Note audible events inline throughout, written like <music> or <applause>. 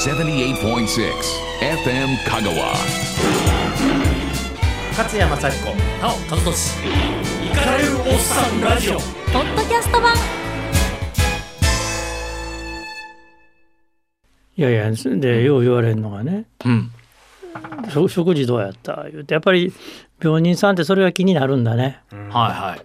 78.6 FM Kagawa. 勝山幸子なお和俊。イカれるおっさんラジオ。ポッドキャスト版。いやいやでよう言われるのがね。うん。食食事どうやった？言うてやっぱり病人さんってそれが気になるんだね。はいはい。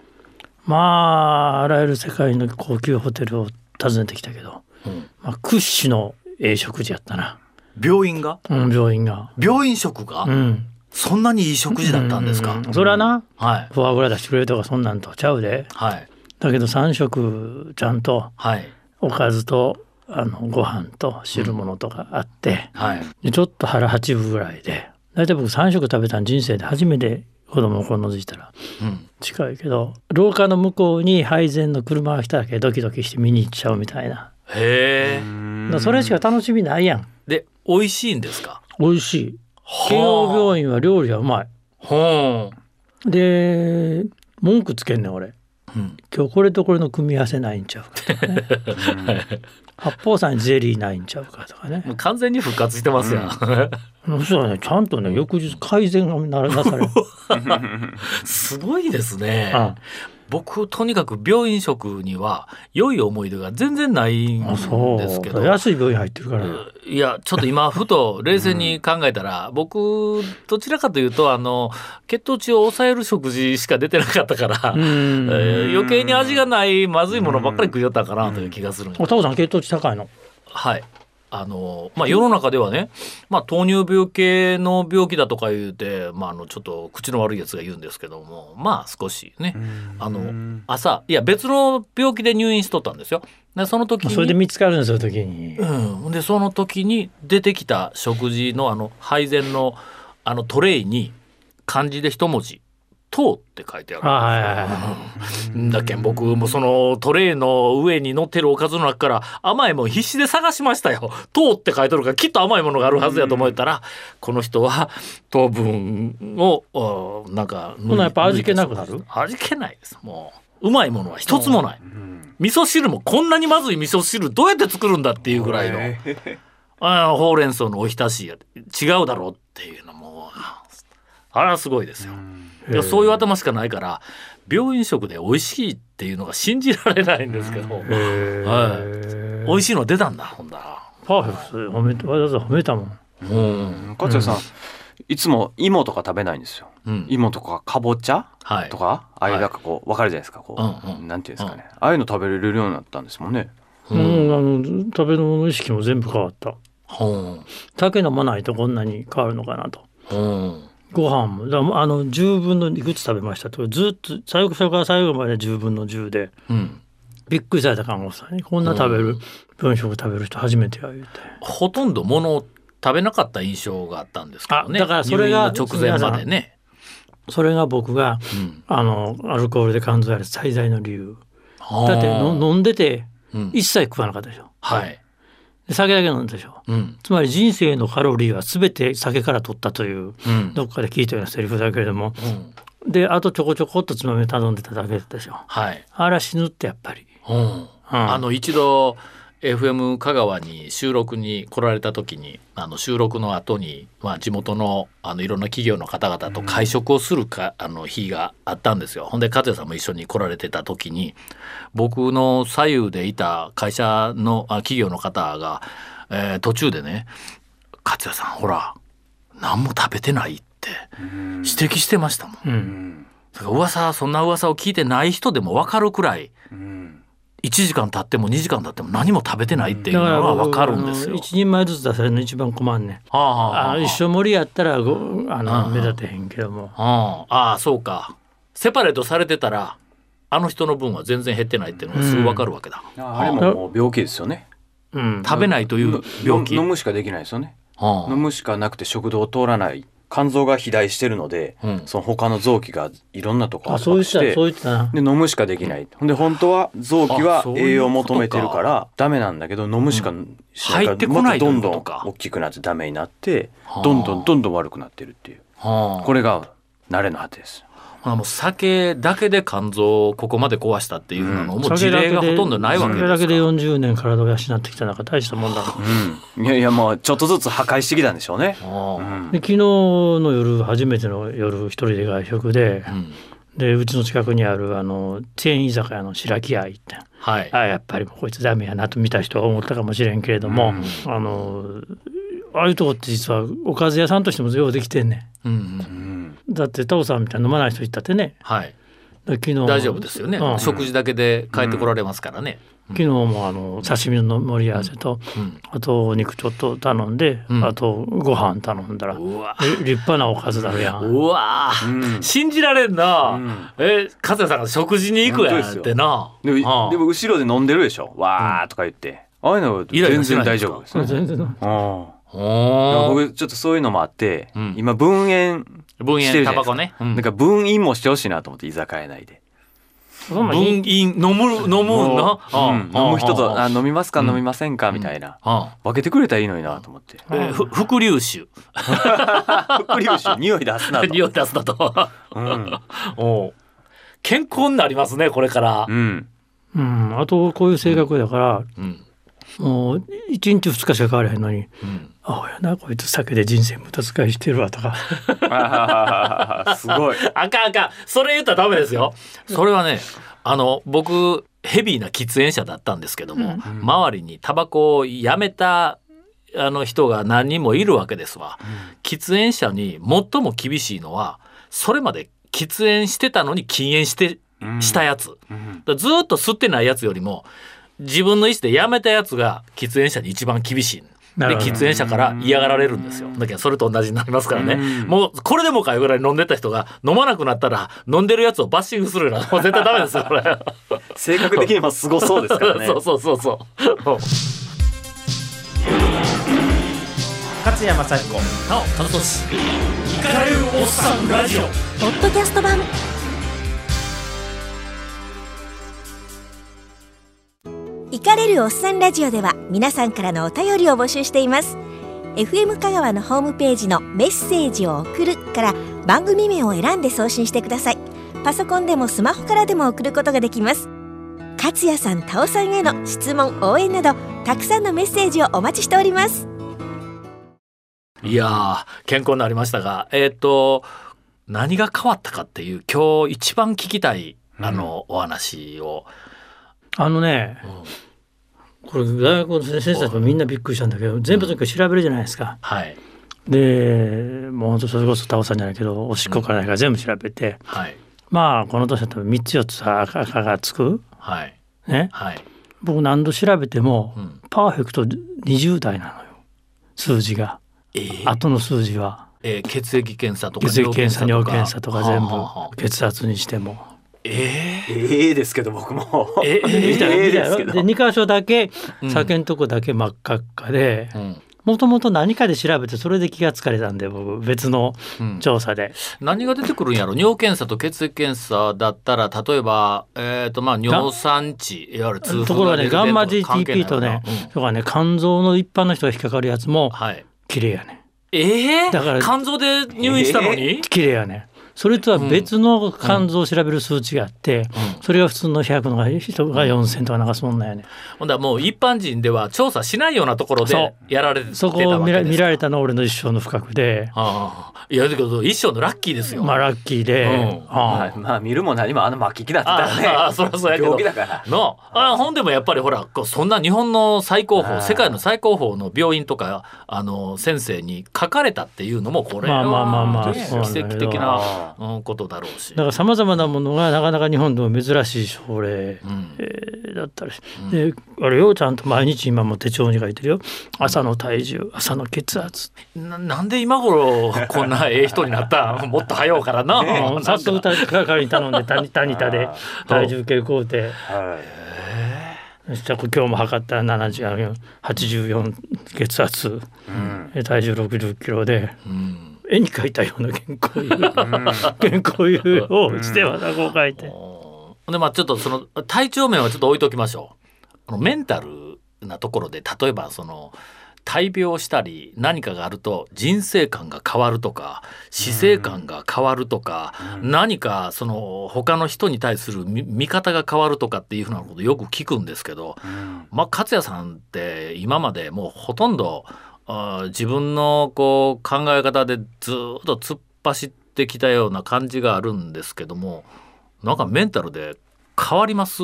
まああらゆる世界の高級ホテルを訪ねてきたけど、うん。まあ、屈指のええ食事やったな、病院が？うん、病院が。病院食が、うん、そんなにいい食事だったんですか、ううそれはなはい。フォアグラ出してくれるとかそんなんとちゃうで。はい。だけど3食ちゃんとはい。おかずとあのご飯と汁物とかあって、はい。でちょっと腹八分ぐらいで。大体僕3食食べたん人生で初めて子供をこのずいたらうん。近いけど廊下の向こうに配膳の車が来ただけドキドキして見に行っちゃうみたいな。へえだそれしか楽しみないやん。で美味しいんですか？美味しい。慶応病院は料理はうまい。ほで文句つけんねん俺。う、うん、今日これとこれの組み合わせないんちゃうかとかね。<laughs> 八宝菜にゼリーないんちゃうかとかね。もう完全に復活してますやん、そしたらね。ちゃんとね翌日改善がななされる。<laughs> すごいですね、あ僕とにかく病院食には良い思い出が全然ないんですけど。う。安い病院入ってるから。いやちょっと今ふと冷静に考えたら、僕どちらかというとあの血糖値を抑える食事しか出てなかったから、うん。えー余計に味がないまずいものばっかり食いよったかなという気がするんですおタコさん血糖値高いの？はい。あのまあ、世の中ではね、まあ、糖尿病系の病気だとか言うて、まあ、あのちょっと口の悪いやつが言うんですけどもまあ少しねあの朝いや別の病気で入院しとったんですよ。でその時にそれで見つかるんですよ時に。うん、でその時に出てきた食事のあの配膳のあのトレイに漢字で一文字「糖」って書いてあるだけん僕もそのトレイの上に乗ってるおかずの中から甘いもん必死で探しましたよ。糖って書いてあるからきっと甘いものがあるはずやと思ったらこの人は糖分をあなんかやっぱ味気なくなる？味気ないですもううまいものは一つもない。味噌汁もこんなにまずい味噌汁どうやって作るんだっていうぐらいの。ああほうれん草のおひたしや違うだろうっていうのもあれはすごいですよ。いやそういう頭しかないから病院食で美味しいっていうのが信じられないんですけど、はい。美味しいの出たんだほんだら。パーフェクトで褒めわざわざ褒めたもん。うん。勝谷さん、いつも芋とか食べないんですよ。うん。芋とかかぼちゃはい。とか、ああいうなんかこう分かるじゃないですかこう、うんうん。なんていうんですかね、ああいうの食べれるようになったんですもんね。うん、あの食べ物の意識も全部変わった。ほ酒飲まないとこんなに変わるのかなと。うほご飯も。だあの10分のいくつ食べましたとずっと最初から最後まで10分の10で。ううん。びっくりされた看護師さんにこんな食べる病院食食べる人初めてや言うて。ほとんどものを食べなかった印象があったんですけどね。あだからそれが直前までね。それが僕がうん。あのアルコールで肝臓やる最大の理由。だって飲んでてうん。一切食わなかったでしょ。はい、で酒だけ飲んだでしょ。うん。つまり人生のカロリーは全て酒から取ったといううん。どっかで聞いたようなセリフだけれども。うん。であとちょこちょこっとつまみを頼んでただけでしょ。はい。あら死ぬってやっぱり、うん。うん。あの一度 FM 香川に収録に来られた時にあの収録の後にまあ地元のあのいろんな企業の方々と会食をするか、あの日があったんですよ。ほんで勝也さんも一緒に来られてた時に僕の左右でいた会社のあ企業の方が、えー途中でね「勝也さんほら何も食べてない」って指摘してましたもん。うんだから噂そんな噂を聞いてない人でも分かるくらいうん1時間経っても2時間経っても何も食べてないっていうのは分かるんですよ。一人前ずつ出されるの一番困んねんはあはああの一緒盛りやったらごあのうん目立てへんけどもああああそうかセパレートされてたらあの人の分は全然減ってないっていうのがすぐ分かるわけだ。あれももう病気ですよね。うん食べないという病気。の飲むしかできないですよね。はあ飲むしかなくて食道を通らない肝臓が肥大してるので、うん。その他の臓器がいろんなとこあそう言ってたしてで飲むしかできない。ほんで本当は臓器あは栄養を求めてるからダメなんだけど飲むしかしない入ってこないとまたどんどん大きくなってダメになってはあ。どんどんどんどん悪くなってるっていう。はあ。これが慣れの果てですあもう酒だけで肝臓をここまで壊したっていうのも、もう事例がほとんどないわけですから。酒だけで40年体を養ってきた中大したもんだろうん。いやいやもうちょっとずつ破壊してきたんでしょうね。あうん。で昨日の夜初めての夜一人で外食ででうちの近くにあるあのチェーン居酒屋の白木屋行ってはい。あやっぱりこいつダメやなと見た人は思ったかもしれんけれども、あのああいうとこって実はおかず屋さんとしてもようできてんねうんうんだってタオさんみたいに飲まない人いったってね。はい。だ昨日大丈夫ですよね、うん。食事だけで帰ってこられますからね、昨日もあの刺身の盛り合わせと、うん。あとお肉ちょっと頼んで、うん。あとご飯頼んだら、うわ。え立派なおかずだろやん。うわ。うん。信じられんな、うん。え和也さんが食事に行くやんってな。でもああでも後ろで飲んでるでしょ。わーとか言って。ああいうのイライラ全然大丈夫ですね。全然うん。おー僕ちょっとそういうのもあって、うん。今分煙分してるじゃないですか。煙タバコね、うん。なんか分飲もしてほしいなと思って居酒屋内で。分飲飲む飲むな、飲む。人とああ飲みますか？うん。飲みませんか？みたいな。あ分けてくれたらいいのになと思って。えーふ副粒子副粒子匂い出すなと。<laughs> 匂い出すだと。<laughs> うん。おう。健康になりますねこれから。う、ん。うん、あとこういう性格だから、うん。もう1日2日しか変わらへんのにうん「あほやなこいつ酒で人生無駄遣いしてるわ」とか。すごい。あかんあかん。それ言ったらダメですよ。それはねあの僕ヘビーな喫煙者だったんですけども、周りにタバコをやめたあの人が何人もいるわけですわ、喫煙者に最も厳しいのはそれまで喫煙してたのに禁煙してしたやつ、だからずーっと吸ってないやつよりも自分の意思でやめたやつが喫煙者に一番厳しいで喫煙者から嫌がられるんですよ。だけどそれと同じになりますからね。うん。もうこれでもかいうぐらい飲んでた人が飲まなくなったら飲んでるやつをバッシングするようなもう絶対ダメですよこれ。<laughs> 性格的にもすごそうですからね。<laughs> そうそうそうそう。勝山幸子なお楽しいイカれるおっさんラジオポッドキャスト版イカれるおっさんラジオでは皆さんからのお便りを募集しています。FM 香川のホームページのメッセージを送るから番組名を選んで送信してください。パソコンでもスマホからでも送ることができます。勝也さん、タオさんへの質問、応援などたくさんのメッセージをお待ちしております。いやー健康になりましたがえっ、と何が変わったかっていう今日一番聞きたいあの、お話を、あのねこれ大学の先生たちもみんなびっくりしたんだけど全部とにかく調べるじゃないですか。はい。でもうほんとそれこそタオさんじゃないけどおしっこから何から全部調べて、はい。まあこの年だったら3つ4つさ赤赤がつく。はい。ね。はい、僕何度調べてもうん、パーフェクト20代なのよ。数字が。えー。後の数字は。えー血液検査とか血液検査尿検査とか。全部血圧にしても。えええですけど僕も。ええ <laughs> 見たええ見たですけど。で2箇所だけうん。酒のとこだけ真っ赤っかでーうん。もともと何かで調べてそれで気がつかれたんで僕別のうん。調査で。何が出てくるんやろ？尿検査と血液検査だったら例えば、えーとまあ、尿酸値いわゆる痛風ところがね出てるガンマ GTP とねうん。とかね肝臓の一般の人が引っかかるやつもはい綺麗やねえー、だから肝臓で入院したのに、綺麗やねそれとは別の肝臓を調べる数値があって、それが普通の100の人が4000とかなんかそんなんやね。ほんだらもう一般人では調査しないようなところそでやられてたそこを見ら見られたのは俺の一生の不覚で。ああ。いやだけど一生のラッキーですよ、まあラッキーで、うん。あまあ、まあ見るも何もあの末期だったあらあそりゃそうやけど。病気だから。のあ。ほんでもやっぱりほらこうそんな日本の最高峰世界の最高峰の病院とかあの先生に書かれたっていうのもこれ。は、まあまあまあまあ奇跡的な、うん、ことだろうし。だ。からさまざまなものがなかなか日本でも珍しい症例、うん。えーだったりし、であれよちゃんと毎日今も手帳に書いてるよ。朝の体重朝の血圧。ななんで今頃こんなええ人になった？ん <laughs> もっと早うからな。もう早速係に頼んでタニタニタで体重計買うて。今日も測ったら70 84血圧。い。うん。え体重60キロで。うん絵に描いたような健康油健康油をしてまたこう書いて。でまあちょっとその体調面はちょっと置いときましょう。あのメンタルなところで例えばその大病したり何かがあると人生観が変わるとか死生観が変わるとか、何かその他の人に対する見見方が変わるとかっていうふうなことよく聞くんですけど、まあ勝也さんって今までもうほとんど自分のこう考え方でずっと突っ走ってきたような感じがあるんですけどもなんかメンタルで変わります？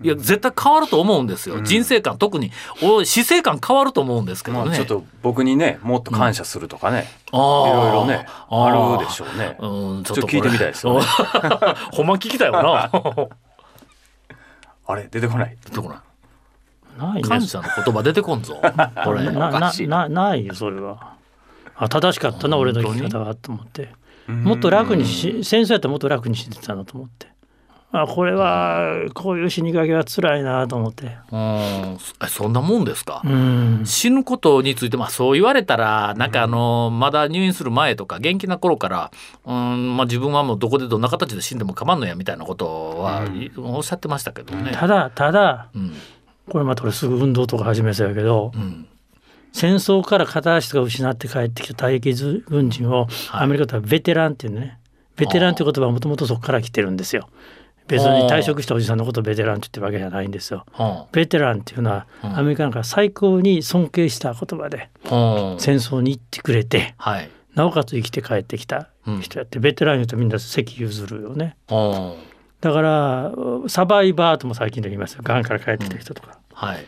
いや絶対変わると思うんですよ、人生観特にお死生観変わると思うんですけどね。まあちょっと僕にねもっと感謝するとかね、あー。いろいろねあるでしょうね。うん、ちょちょっと聞いてみたいですよね。<laughs> ほんま聞きたいよな。<laughs> あれ出てこない。出てこないないの言葉出てこんぞ。<laughs> これ。ななな。ないよそれは。あ正しかったな俺の生き方はと思って。うんもっと楽にし戦争やったらもっと楽にしてたなと思って。あこれはこういう死にかけは辛いなと思って。うん、えそんなもんですか？うん。死ぬことについて、まあ、そう言われたらなんかあのまだ入院する前とか元気な頃から、うんまあ、自分はもうどこでどんな形で死んでも構わんのやみたいなことは、いおっしゃってましたけどね。ただただうんこれまた俺すぐ運動とか始めそうやけどうん。戦争から片足とか失って帰ってきた退役軍人をはい。アメリカではベテランっていうね。ベテランっていう言葉はもともとそこから来てるんですよ。別に退職したおじさんのことをベテランって言ってるわけじゃないんですよ。はベテランっていうのはうんアメリカなんか最高に尊敬した言葉で戦争に行ってくれてはい。なおかつ生きて帰ってきた人やってベテラン言うとみんな席譲るよね。はだからサバイバーとも最近で言いますよ。がんから帰ってきた人とか、あはい。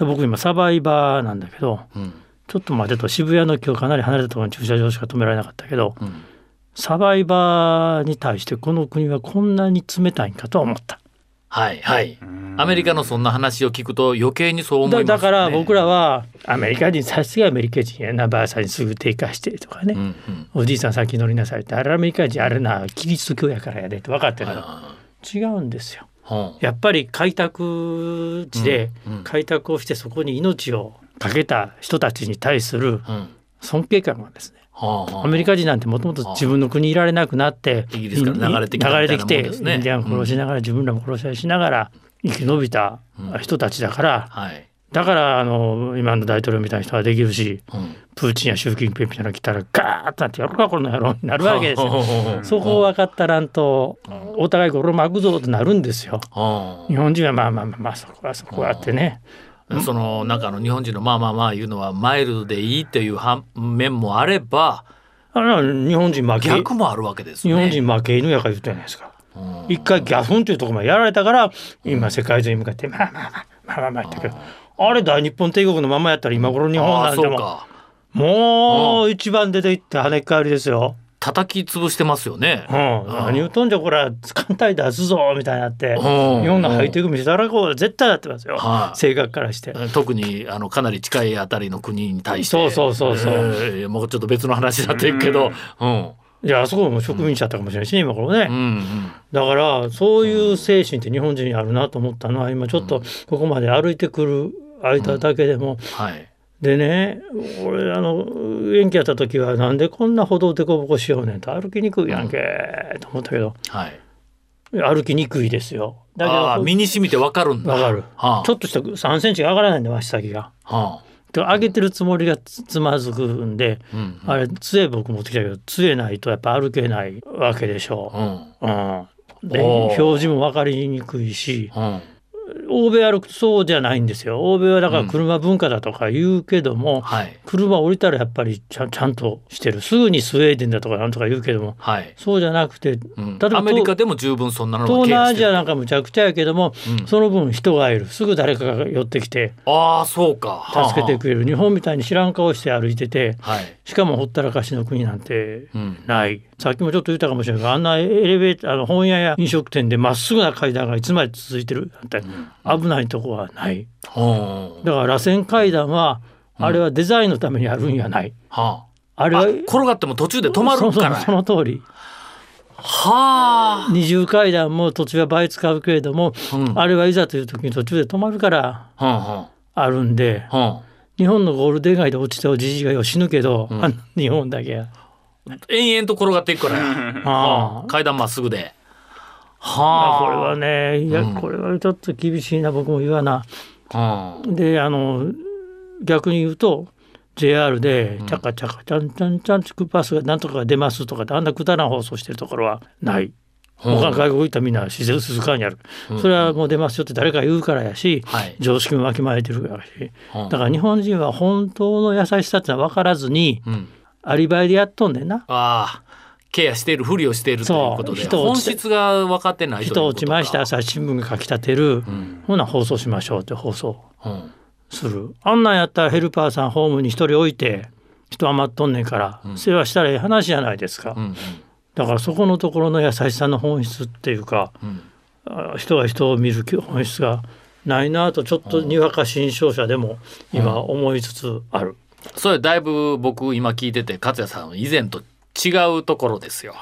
僕今サバイバーなんだけどうんちょっと待てと渋谷の今日かなり離れたところに駐車場しか止められなかったけどうんサバイバーに対してこの国はこんなに冷たいんかとは思った。はいはい。アメリカのそんな話を聞くと余計にそう思います、ね、だだから僕らはアメリカ人さすがアメリカ人やなばあさんにすぐ低下してとかね、うんうんおじいさん先乗りなさいってあれアメリカ人あれなキリスト教やからやでって分かってる違うんですよ。やっぱり開拓地で開拓をしてそこに命をかけた人たちに対する尊敬感がですねアメリカ人なんてもともと自分の国にいられなくなってイギリスから流れてきてインディアン殺しながら自分らも殺し合いしながら生き延びた人たちだからはい。だからあの今の大統領みたいな人はできるしうんプーチンや習近平みたいなの来たらガーッとなってやるかこの野郎になるわけですよ。はそこを分かったらんとお互いこれ巻くぞとなるんですよ。あ日本人はまあまあまあまあそこはそこはってね。そのなんかあの日本人のまあまあまあいうのはマイルドでいいっていう反面もあればあの日本人負け逆もあるわけですね。日本人負け犬やから言ってないですか。うん一回ギャフンというところまでやられたから今世界中に向かってまあまあまあまあまあまあ言ったけどあれ大日本帝国のままやったら今頃日本ああなんてももう一番出ていって跳ねっ返りですよ。叩き潰してますよね。うん、何言うとんじゃこれは艦隊出すぞみたいになってうん。日本のハイテク見せたらこう絶対やってますよ。はい。性格からして。特にあのかなり近いあたりの国に対して。そうそうそうそう。えーもうちょっと別の話になっていくけど、うん。いやあそこも植民地だったかもしれないしね今頃ね、うんうん。だからそういう精神って日本人にあるなと思ったのは今ちょっとここまで歩いてくる間だけでも、はい。でね俺あの元気やった時はなんでこんな歩道でこぼこしようねん。と歩きにくいやんけと思ったけど。はい。歩きにくいですよ。だけどああ身に染みてわかるんだ。わかる。はあ、ちょっとした3センチが上がらないんで足先が。はで上げてるつもりがつつまずくんで、あ、うん。あれ杖僕持ってきたけど杖ないとやっぱ歩けないわけでしょ。うん。う。うん、で表示も分かりにくいしうん欧米歩くとそうじゃないんですよ。欧米はだから車文化だとか言うけども、はい。車降りたらやっぱりちゃんちゃんとしてる。すぐにスウェーデンだとかなんとか言うけども。はい。そうじゃなくてうん。例えばアメリカでも十分そんなの東南アジアなんかむちゃくちゃやけども、うん。その分人がいる。すぐ誰かが寄ってきてああそうか。助けてくれる。日本みたいに知らん顔して歩いててはい。しかもほったらかしの国なんてうん。ないさっきもちょっと言ったかもしれないけどあんなエレベーターあの本屋や飲食店でまっすぐな階段がいつまで続いてる？なん。て危ないとこはない。うん。だから螺旋階段はあれはデザインのためにあるんやない。はあれはああ転がっても途中で止まるから。その通り。はあ。二重階段も途中は倍使うけれども、うん。あれはいざという時に途中で止まるからはんはん。あるんではん。日本のゴールデン街で落ちたおじじがよ死ぬけど、あの日本だけや延々と転がっていくから <laughs> 階段まっすぐで。あはあ。これはねいや、うんこれはちょっと厳しいな僕も言わな。はであの逆に言うと JR でうんチャカチャカチャンチャンチャンチクパスがなんとかが出ますとかってあんなくだらん放送してるところはない。他の外国行ったらみんな自然静かにある、うんそれはもう出ますよって誰か言うからやし、はい常識もわきまえてるからしうんだから日本人は本当の優しさってのは分からずにうんアリバイでやっとんねんな。ああケアしているふりをしているということで。本質が分かってない人落ちました朝日新聞が書き立てる、ん。ほな放送しましょうって放送。うん。する。あんなんやったらヘルパーさんホームに一人置いて人余っとんねんから、世話したらええ話じゃないですか、うんだからそこのところの優しさの本質っていうか、ん。あ人が人を見る本質がないなとちょっとにわか新商社でも今思いつつある。それだいぶ僕今聞いてて勝也さん以前と違うところですよ。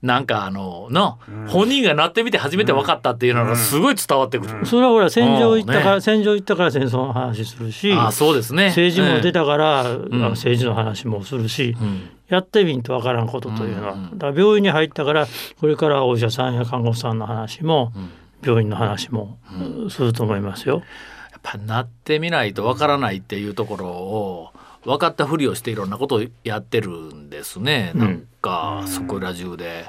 なんかあのの、本人がなってみて初めて分かったっていうのがすごい伝わってくる。それはほら戦場行ったから、うん。ね戦場行ったから戦争の話するしああそうですね。政治も出たから、あん。の政治の話もするし、うん。やってみんとわからんことというのは、うんうんだから病院に入ったからこれからお医者さんや看護師さんの話も、病院の話も、すると思いますよ。やっぱなってみないと分からないっていうところを分かったふりをしていろんなことをやってるんですね。なんか、そこら中で。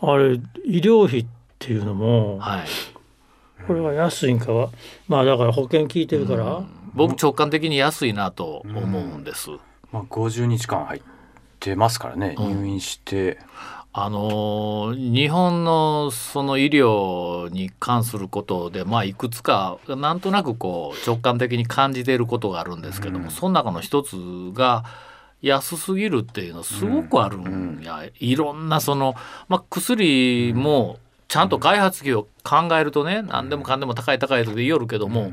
あれ医療費っていうのもはい。これは安いんかはまあだから保険効いてるから、僕直感的に安いなと思うんです。まあ、50日間入ってますからね、入院してあのー日本のその医療に関することで、まあ、いくつかなんとなくこう直感的に感じていることがあるんですけども、その中の一つが安すぎるっていうのすごくあるんや、いろんなその、まあ、薬もちゃんと開発費を考えるとね何でもかんでも高い高いとで言いよるけども。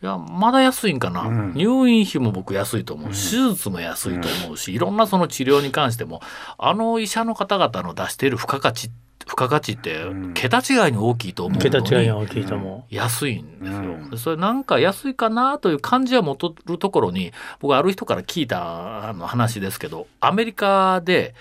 いやまだ安いんかな、ん。入院費も僕安いと思う、手術も安いと思うしいろんなその治療に関してもあの医者の方々の出している付加価値付加価値って桁違いに大きいと思う桁違いが大きいと思安いんですよ、うん。でそれなんか安いかなという感じは持とるところに僕ある人から聞いたあの話ですけどアメリカで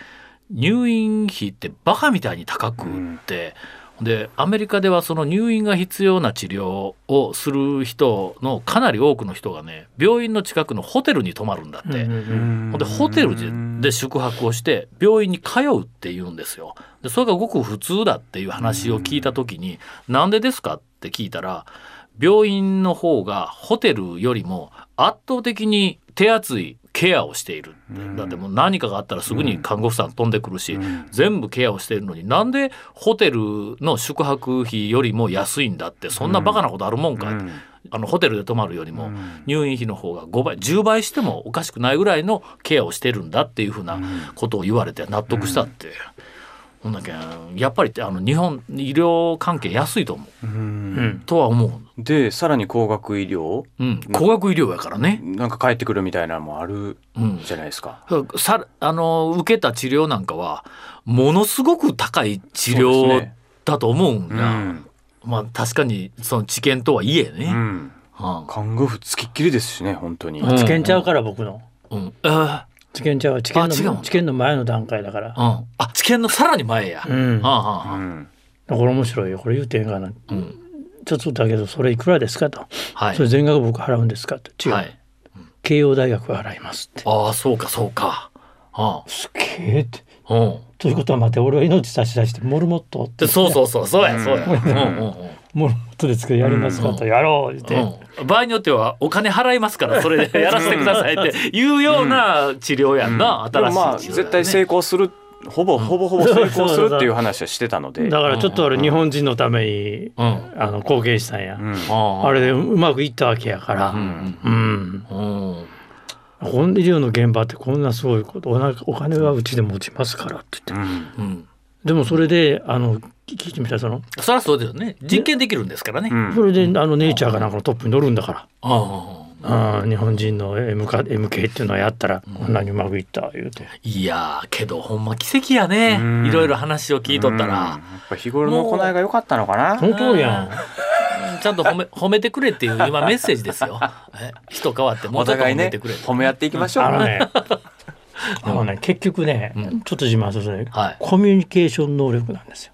入院費ってバカみたいに高くって、でアメリカではその入院が必要な治療をする人のかなり多くの人がね病院の近くのホテルに泊まるんだって。でホテルでで宿泊をして病院に通うって言うんですよ。でそれがごく普通だっていう話を聞いた時に「なんでですか?」って聞いたら病院の方がホテルよりも圧倒的に手厚いケアをしているだってもう何かがあったらすぐに看護婦さん飛んでくるし、全部ケアをしているのになんでホテルの宿泊費よりも安いんだってそんなバカなことあるもんか、あのホテルで泊まるよりも入院費の方が5倍10倍してもおかしくないぐらいのケアをしてるんだっていうふうなことを言われて納得したって。ほんだけやっぱりあの日本医療関係安いと思う。うん。とは思う、でさらに高額医療？うん、高額医療やからね、なんか返ってくるみたいなのもあるうん、じゃないですか。さあの受けた治療なんかはものすごく高い治療だと思うんうや、ん。まあ確かにその知見とはいえね、うん、うん。看護婦つきっきりですしね本当に。うん治験ちゃうから僕の。うん。あ治験ちゃう治験の治験の？前の段階だから。ーうん、あ知見のさらに前や、うん。はあはあはあうん。これ面白いよ。これ言うてんかな？うん。ちょっとだけどそれいくらですかと、はい。それ全額僕払うんですかと。違う、はい、慶応大学が払いますって。ああそうかそうか。あすげえって。あうん。ということは待って俺は命差し出してモルモットってでそうそうそうそうやそうや、うんうんうんモルモットで作るやりますかとやろう言って、うん、場合によってはお金払いますからそれでやらせてくださいっていうような治療やんな、でもまあ新しい治療やね。絶対成功するほぼほぼほぼ成功するっていう話はしてたので。だからちょっと俺日本人のために、うん。あの貢献したんや、うん。ああれでうまくいったわけやから、うんうん、うん。この医療の現場ってこんなすごいことお金はうちで持ちますからって言って、うん。うん。でもそれであの聞いてみたらその。そりゃそうですよね。実験できるんですからね、うん。それであのネイチャーがなんかのトップに乗るんだから。ああ。ー日本人の MK, MK っていうのはやったらこんなにうまくいった言うて、いやーけどほんま奇跡やね。うん。いろいろ話を聞いとったうん。やらっ、ぱ日頃の行いが良かったのかな？その通りやん。ちゃんと褒め <laughs> 褒めてくれっていう今メッセージですよ。え人変わってもうちょっとお互いね褒めてくれ、褒め合っていきましょう。あのねあのね結局ね、うん。ちょっと自慢するとね、はい。コミュニケーション能力なんですよ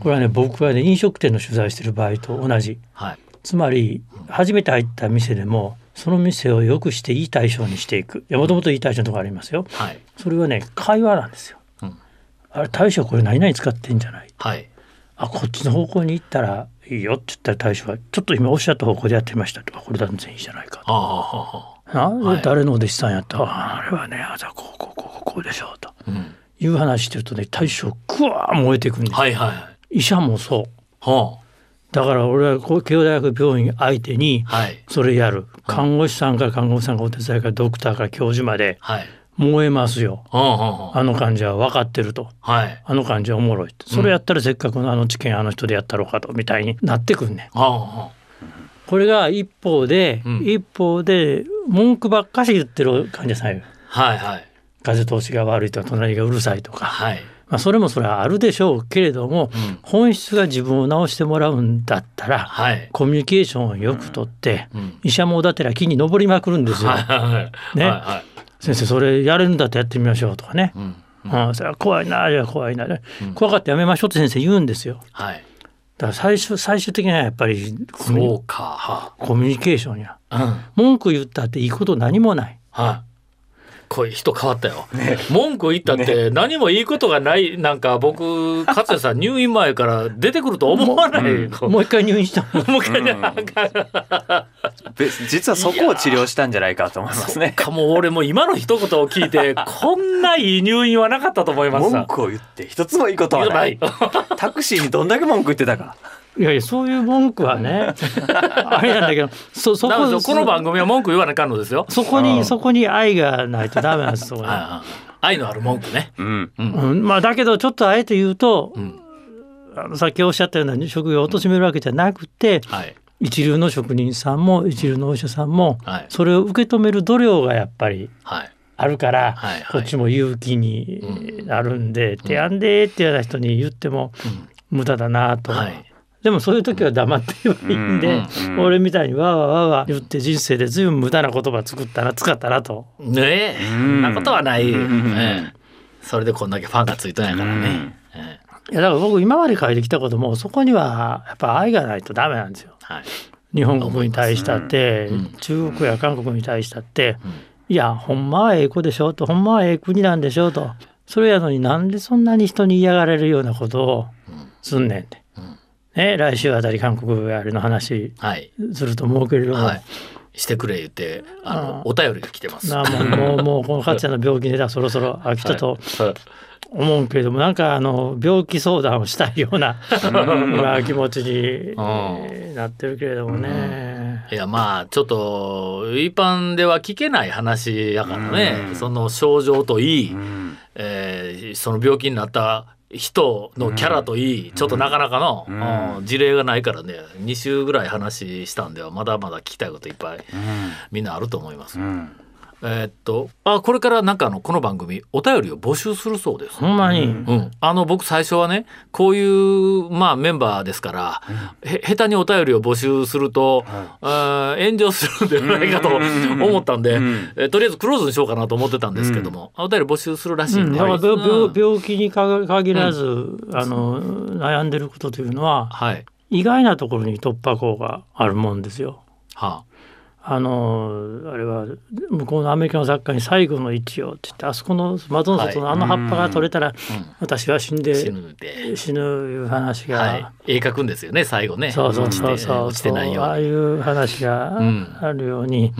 これはね僕はね飲食店の取材してる場合と同じ。はい。つまり初めて入った店でもその店を良くしていい対象にしていく。もともといい対象のところありますよ。はい。それはね会話なんですよ、うん。あれ大将これ何々使ってんじゃない？はい。あこっちの方向に行ったらいいよって言ったら大将はちょっと今おっしゃった方向でやってみましたと。かこれ全然いいじゃないかああはい。誰のお弟子さんやった？ああれはねあじゃあこうこうこうこうでしょうと。あうん。いう話してるとね大将ぐわー燃えてくるんです、はいはい医者もそう。はだから俺は慶応大学病院相手にあはい。それやる。看護師さんから看護師さんがお手伝いからドクターから教授まではい。燃えますよ。はあはああ。の患者は分かってると。はい。あの患者おもろいって。それやったらせっかくのあの治験あの人でやったろうかとみたいになってくんねん。はあはこれが一方で、うん。一方で文句ばっかし言ってる患者さんいるあはいはい。風通しが悪いとか隣がうるさいとか、はいまあ、それもそれはあるでしょうけれども、うん。本質が自分を治してもらうんだったら、はい。コミュニケーションをよくとって、うん。医者もだてら木に登りまくるんですよ。はいはいね。はいはい。先生それやれるんだったらやってみましょうとかね。うん。うん、それは怖いなじゃあ怖いな、うん。怖かったらやめましょうって先生言うんですよ。はい。だから最終最終的にはやっぱりコミュニそうか。はコミュニケーションや。あうん。文句言ったっていいこと何もない。はい。これ人変わったよ。文句言ったって何もいいことがないなんか僕勝也さん <laughs> 入院前から出てくると思わない。もう一回入院したもう一回ねうんべ実はそこを治療したんじゃないかと思いますね。かもう俺も今の一言を聞いてこんないい入院はなかったと思います文句を言って一つもいいことはない。タクシーにどんだけ文句言ってたか。いやいやそういう文句はね <laughs> あれなんだけどそそこだからこの番組は文句言わなあかんのですよ。そこにそこに愛がないとダメなんですそこ愛のある文句ね。うん。うん、まあだけどちょっとあえて言うと、ん。あのさっきおっしゃったような職業を貶めるわけじゃなくてはい。一流の職人さんも一流のお医者さんもはい。それを受け止める度量がやっぱりはい。あるから、はいはい。こっちも勇気になるんで「手やんで」っていうような人に言っても無駄だなと。はいでもそういう時は黙ってればいいんで、うんうん俺みたいにわーわーわーわー言って人生で随分無駄な言葉作ったな使ったなと。ねえ、そうん。んなことはない、うんええ。それでこんだけファンがついたんやからね。ええ。いやだから僕今まで書いてきたこともそこにはやっぱ愛がないとダメなんですよ。はい。日本国に対したって、うん。中国や韓国に対したって、うん。いやほんまはええ子でしょとほんまはええ国なんでしょと。それやのになんでそんなに人に嫌がられるようなことをすんねんって。うんね、来週あたり韓国あれの話はいすると思うけれども、はい、してくれ言ってあのあお便りが来てます。なあもうもう <laughs> もうこの勝也の病気でだそろそろ飽きたと思うけれども、なんかあの病気相談をしたいような今気持ちにえーなってるけれどもね。いやまあちょっと一般では聞けない話やからね、うんその症状といい、うんえーその病気になった人のキャラといい、ちょっとなかなかの、うん。うん事例がないからね2週ぐらい話したんではまだまだ聞きたいこといっぱいみんなあると思います。うんえーっとあこれからなんかあのこの番組お便りを募集するそうです。ほんまに、うん、あの僕最初はねこういう、まあ、メンバーですから、へ下手にお便りを募集すると、あー炎上するんではないかと思ったんで、うん。えとりあえずクローズにしようかなと思ってたんですけども、お便り募集するらしいうん。ん、で、だから病気にか限らず、あの悩んでることというのははい。意外なところに突破口があるもんですよ。はあのあれは向こうのアメリカの作家に「最後の一葉」って言ってあそこの窓の外のあの葉っぱが取れたら、私は死んあ、で死ぬいう話が、はい、絵描くんですよね最後ね。そうそうそうそう。落ちてないよああうに。いう話がうん。あるように、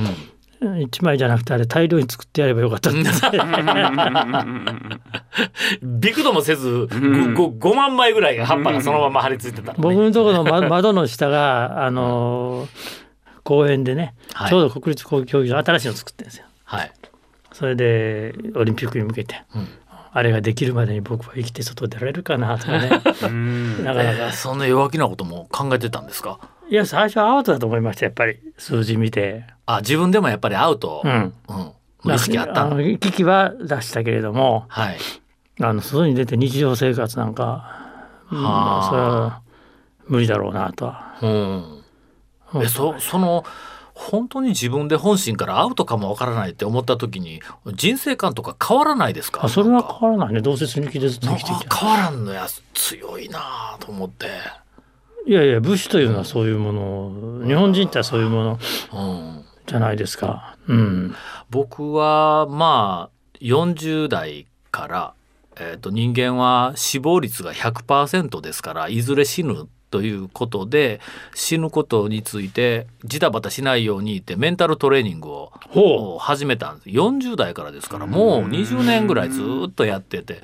うん。一枚じゃなくてあれ大量に作ってやればよかったって。びくともせず 5, 5万枚ぐらいが葉っぱがそのまま張り付いてたのね、僕のところのま窓の下があの公園でね、はい。ちょうど国立競技場新しいの作ってるんですよ。はい。それでオリンピックに向けて、うん。あれができるまでに僕は生きて外出られるかなとかね。う <laughs> んなかなか。えーそんな弱気なことも考えてたんですか？いや最初はアウトだと思いましたやっぱり。数字見て。あ自分でもやっぱりアウト、うん。うん、意識あった？あの危機は出したけれどもはい。あの外に出て日常生活なんか、うあそれは無理だろうなとは。うん、えそその本当に自分で本心からアウトかもわからないって思った時に人生観とか変わらないですか？あそれは変わらないね。どうせ死ぬ気でずっとな生きてき変わらんのや強いなあと思って、いやいや武士というのはそういうもの日本人ってそういうものうん、じゃないですか。うん、僕はまあ40代から、えー、と人間は死亡率が100%ですからいずれ死ぬということで死ぬことについてジタバタしないようにってメンタルトレーニングを始めたんです。40代からですからもう20年ぐらいずっとやってて。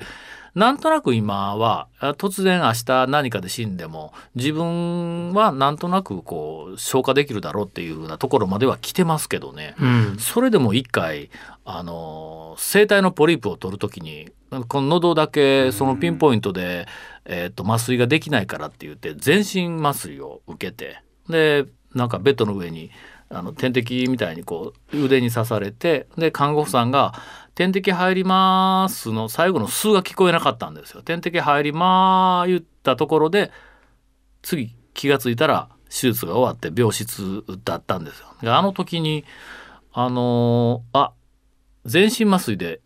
なんとなく今は突然明日何かで死んでも自分はなんとなくこう消化できるだろうっていうようなところまでは来てますけどね、うん、それでも一回あの声帯のポリープを取る時にこの喉だけそのピンポイントで、えー、と麻酔ができないからって言って全身麻酔を受けてでなんかベッドの上にあの点滴みたいにこう腕に刺されてで看護婦さんが点滴入りますの最後の数が聞こえなかったんですよ。点滴入りまー言ったところで次気が付いたら手術が終わって病室だったんですよ。あの時にあのー、あ全身麻酔で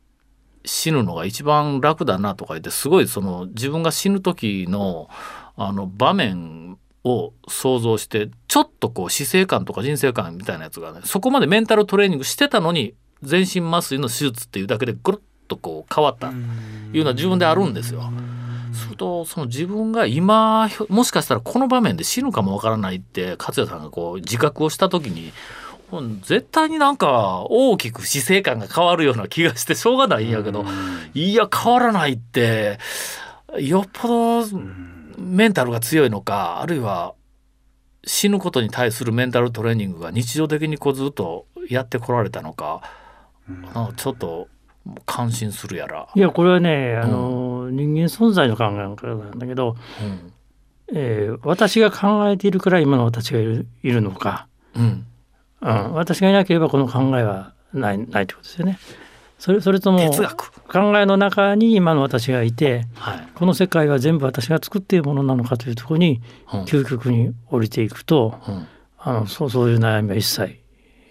死ぬのが一番楽だなとか言ってすごいその自分が死ぬ時のあの場面を想像してちょっとこう死生観とか人生観みたいなやつがねそこまでメンタルトレーニングしてたのに全身麻酔の手術っていうだけでぐるっとこう変わったいうのは自分であるんですよ。するとその自分が今もしかしたらこの場面で死ぬかもわからないって勝也さんがこう自覚をした時に絶対になんか大きく死生観が変わるような気がしてしょうがないんやけどいや変わらないってよっぽどメンタルが強いのかあるいは死ぬことに対するメンタルトレーニングが日常的にこうずっとやってこられたのか。うん、ちょっと感心するやら。いやこれはねあの、うん、人間存在の考えなんだけど、うん、えー、私が考えているから今の私がいるいるのか、うんうん、私がいなければこの考えはないないってことですよね。それそれとも考えの中に今の私がいて、はい、この世界は全部私が作っているものなのかというところに、究極に降りていくと、うん、あのそうそういう悩みは一切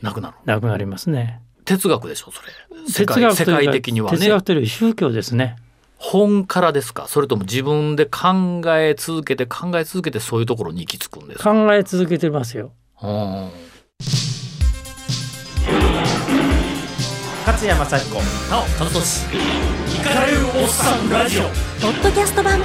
なくなるなくなりますね。哲学でしょそれ。世界世界的にはね。哲学という宗教ですね。本からですか？それとも自分で考え続けて考え続けてそういうところに行き着くんですか？考え続けてますよ勝山雅彦なお田俊イカれるおっさんラジオ。ポッドキャスト版。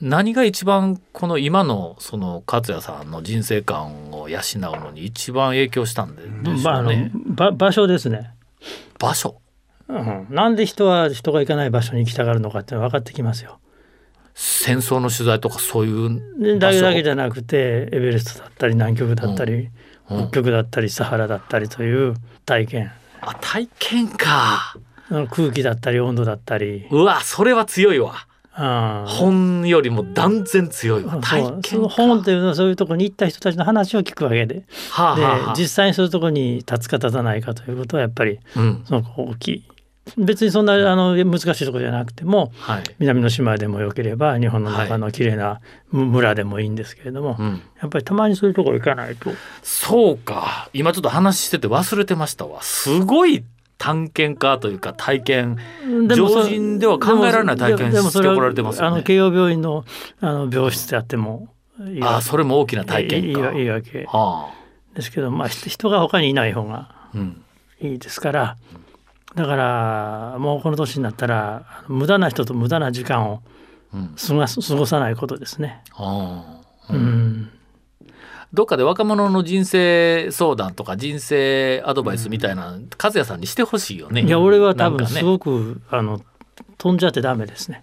何が一番この今のその勝也さんの人生観を養うのに一番影響したんでしょうね、まあ、場所ですね。場所、うん、なんで人は人が行かない場所に行きたがるのかって分かってきますよ戦争の取材とかそういうだけだけじゃなくてエベレストだったり南極だったり、うん、北極だったりサハラだったりという体験。あ体験か。空気だったり温度だったり。うわそれは強いわ。本よりも断然強いわ。体験本っていうのはそういうところに行った人たちの話を聞くわけで。はあはあ、で実際にそういうところに立つか立たないかということはやっぱりすごく大きい。別にそんなあの難しいところじゃなくても、はい、南の島でもよければ日本の中の綺麗な村でもいいんですけれども、はいやっぱりたまにそういうところ行かないと。そうか。今ちょっと話してて忘れてましたわ。すごい探検家というか体験常人では考えられない体験してこられてますよね。あの慶応病院のあの病室であってもあそれも大きな体験いいいいわけ、はあ、ですけど、まあ、人が他にいない方がいいですから、うん、だからもうこの年になったら無駄な人と無駄な時間を過ご,、過ごさないことですね。はあ、うんどっかで若者の人生相談とか人生アドバイスみたいな、和也さんにしてほしいよね。いや俺は多分すごく、ね、あの飛んじゃってダメですね、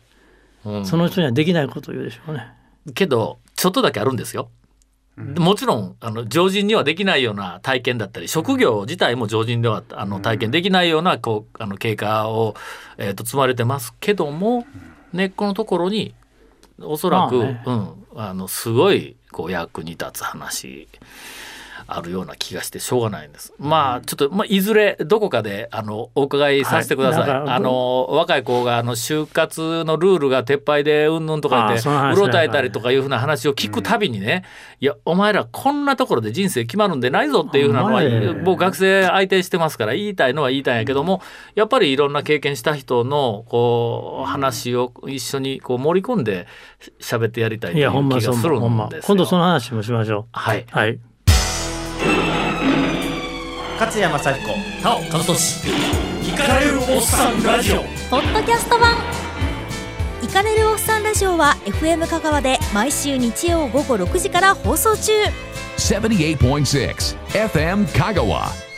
うん、その人にはできないことを言うでしょうね。けどちょっとだけあるんですよ。もちろんあの常人にはできないような体験だったり職業自体も常人ではあの体験できないようなこうあの経過を、えー、と積まれてますけども根っこのところにおそらく、ね、うん、あのすごいこう役に立つ話あるような気がしてしょうがないんです。まあちょっと、まあ、いずれどこかであのお伺いさせてください。はい、あの若い子があの就活のルールが撤廃でうんぬんとか言ってうろたえたりとかいうふうな話を聞くたびにね、い。やお前らこんなところで人生決まるんでないぞっていうふうなのは僕学生相手してますから言いたいのは言いたいんやけどもやっぱりいろんな経験した人のこう話を一緒にこう盛り込んで喋ってやりたいという気がするんです今度その話もしましょう。はい、はい勝山幸子田尾和俊イカれるおっさんラジオ。ポッドキャスト版。イカれるおっさんラジオは FM 香川で毎週日曜午後6時から放送中。78.6 FM 香川